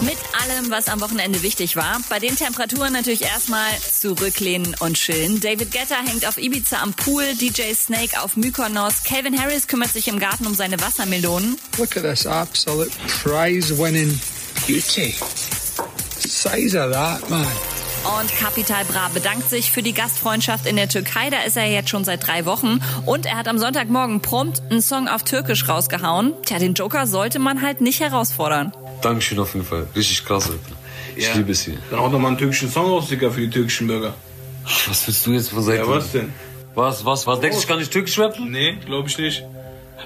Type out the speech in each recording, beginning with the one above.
Mit allem, was am Wochenende wichtig war. Bei den Temperaturen natürlich erstmal zurücklehnen und chillen. David Guetta hängt auf Ibiza am Pool, DJ Snake auf Mykonos, Calvin Harris kümmert sich im Garten um seine Wassermelonen. Look at this absolute prize-winning beauty. Size of that, man. Und Capital Bra bedankt sich für die Gastfreundschaft in der Türkei. Da ist er jetzt schon seit drei Wochen. Und er hat am Sonntagmorgen prompt einen Song auf Türkisch rausgehauen. Tja, den Joker sollte man halt nicht herausfordern. Dankeschön auf jeden Fall. Richtig krass, Alter. Ich Ja. liebe es hier. Dann auch noch mal einen türkischen Song raus, Digga, für die türkischen Bürger. Was willst du jetzt von Seite? Ja, was denn? Was, was, was? Denkst du, ich kann nicht türkisch rappen? Nee, glaube ich nicht.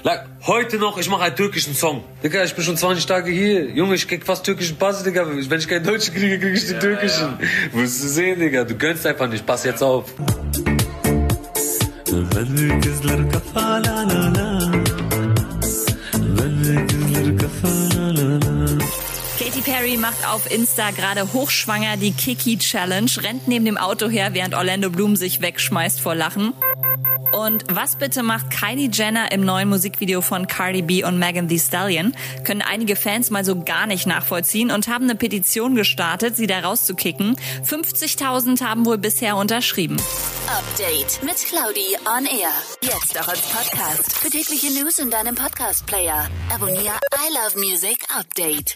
Like, heute noch, ich mache einen türkischen Song. Digga, ich bin schon 20 Tage hier. Junge, ich krieg fast türkischen Pass, Digga. Wenn ich keinen deutschen kriege, krieg ich den türkischen. Wirst du sehen, Digga. Du gönnst einfach nicht. Pass jetzt auf. Katy Perry macht auf Insta gerade hochschwanger die Kiki Challenge, rennt neben dem Auto her, während Orlando Bloom sich wegschmeißt vor Lachen. Und was bitte macht Kylie Jenner im neuen Musikvideo von Cardi B und Megan Thee Stallion? Können einige Fans mal so gar nicht nachvollziehen und haben eine Petition gestartet, sie da rauszukicken. 50.000 haben wohl bisher unterschrieben. Update mit Claudi on Air. Jetzt auch als Podcast. Für tägliche News in deinem Podcast-Player. Abonniere I Love Music Update.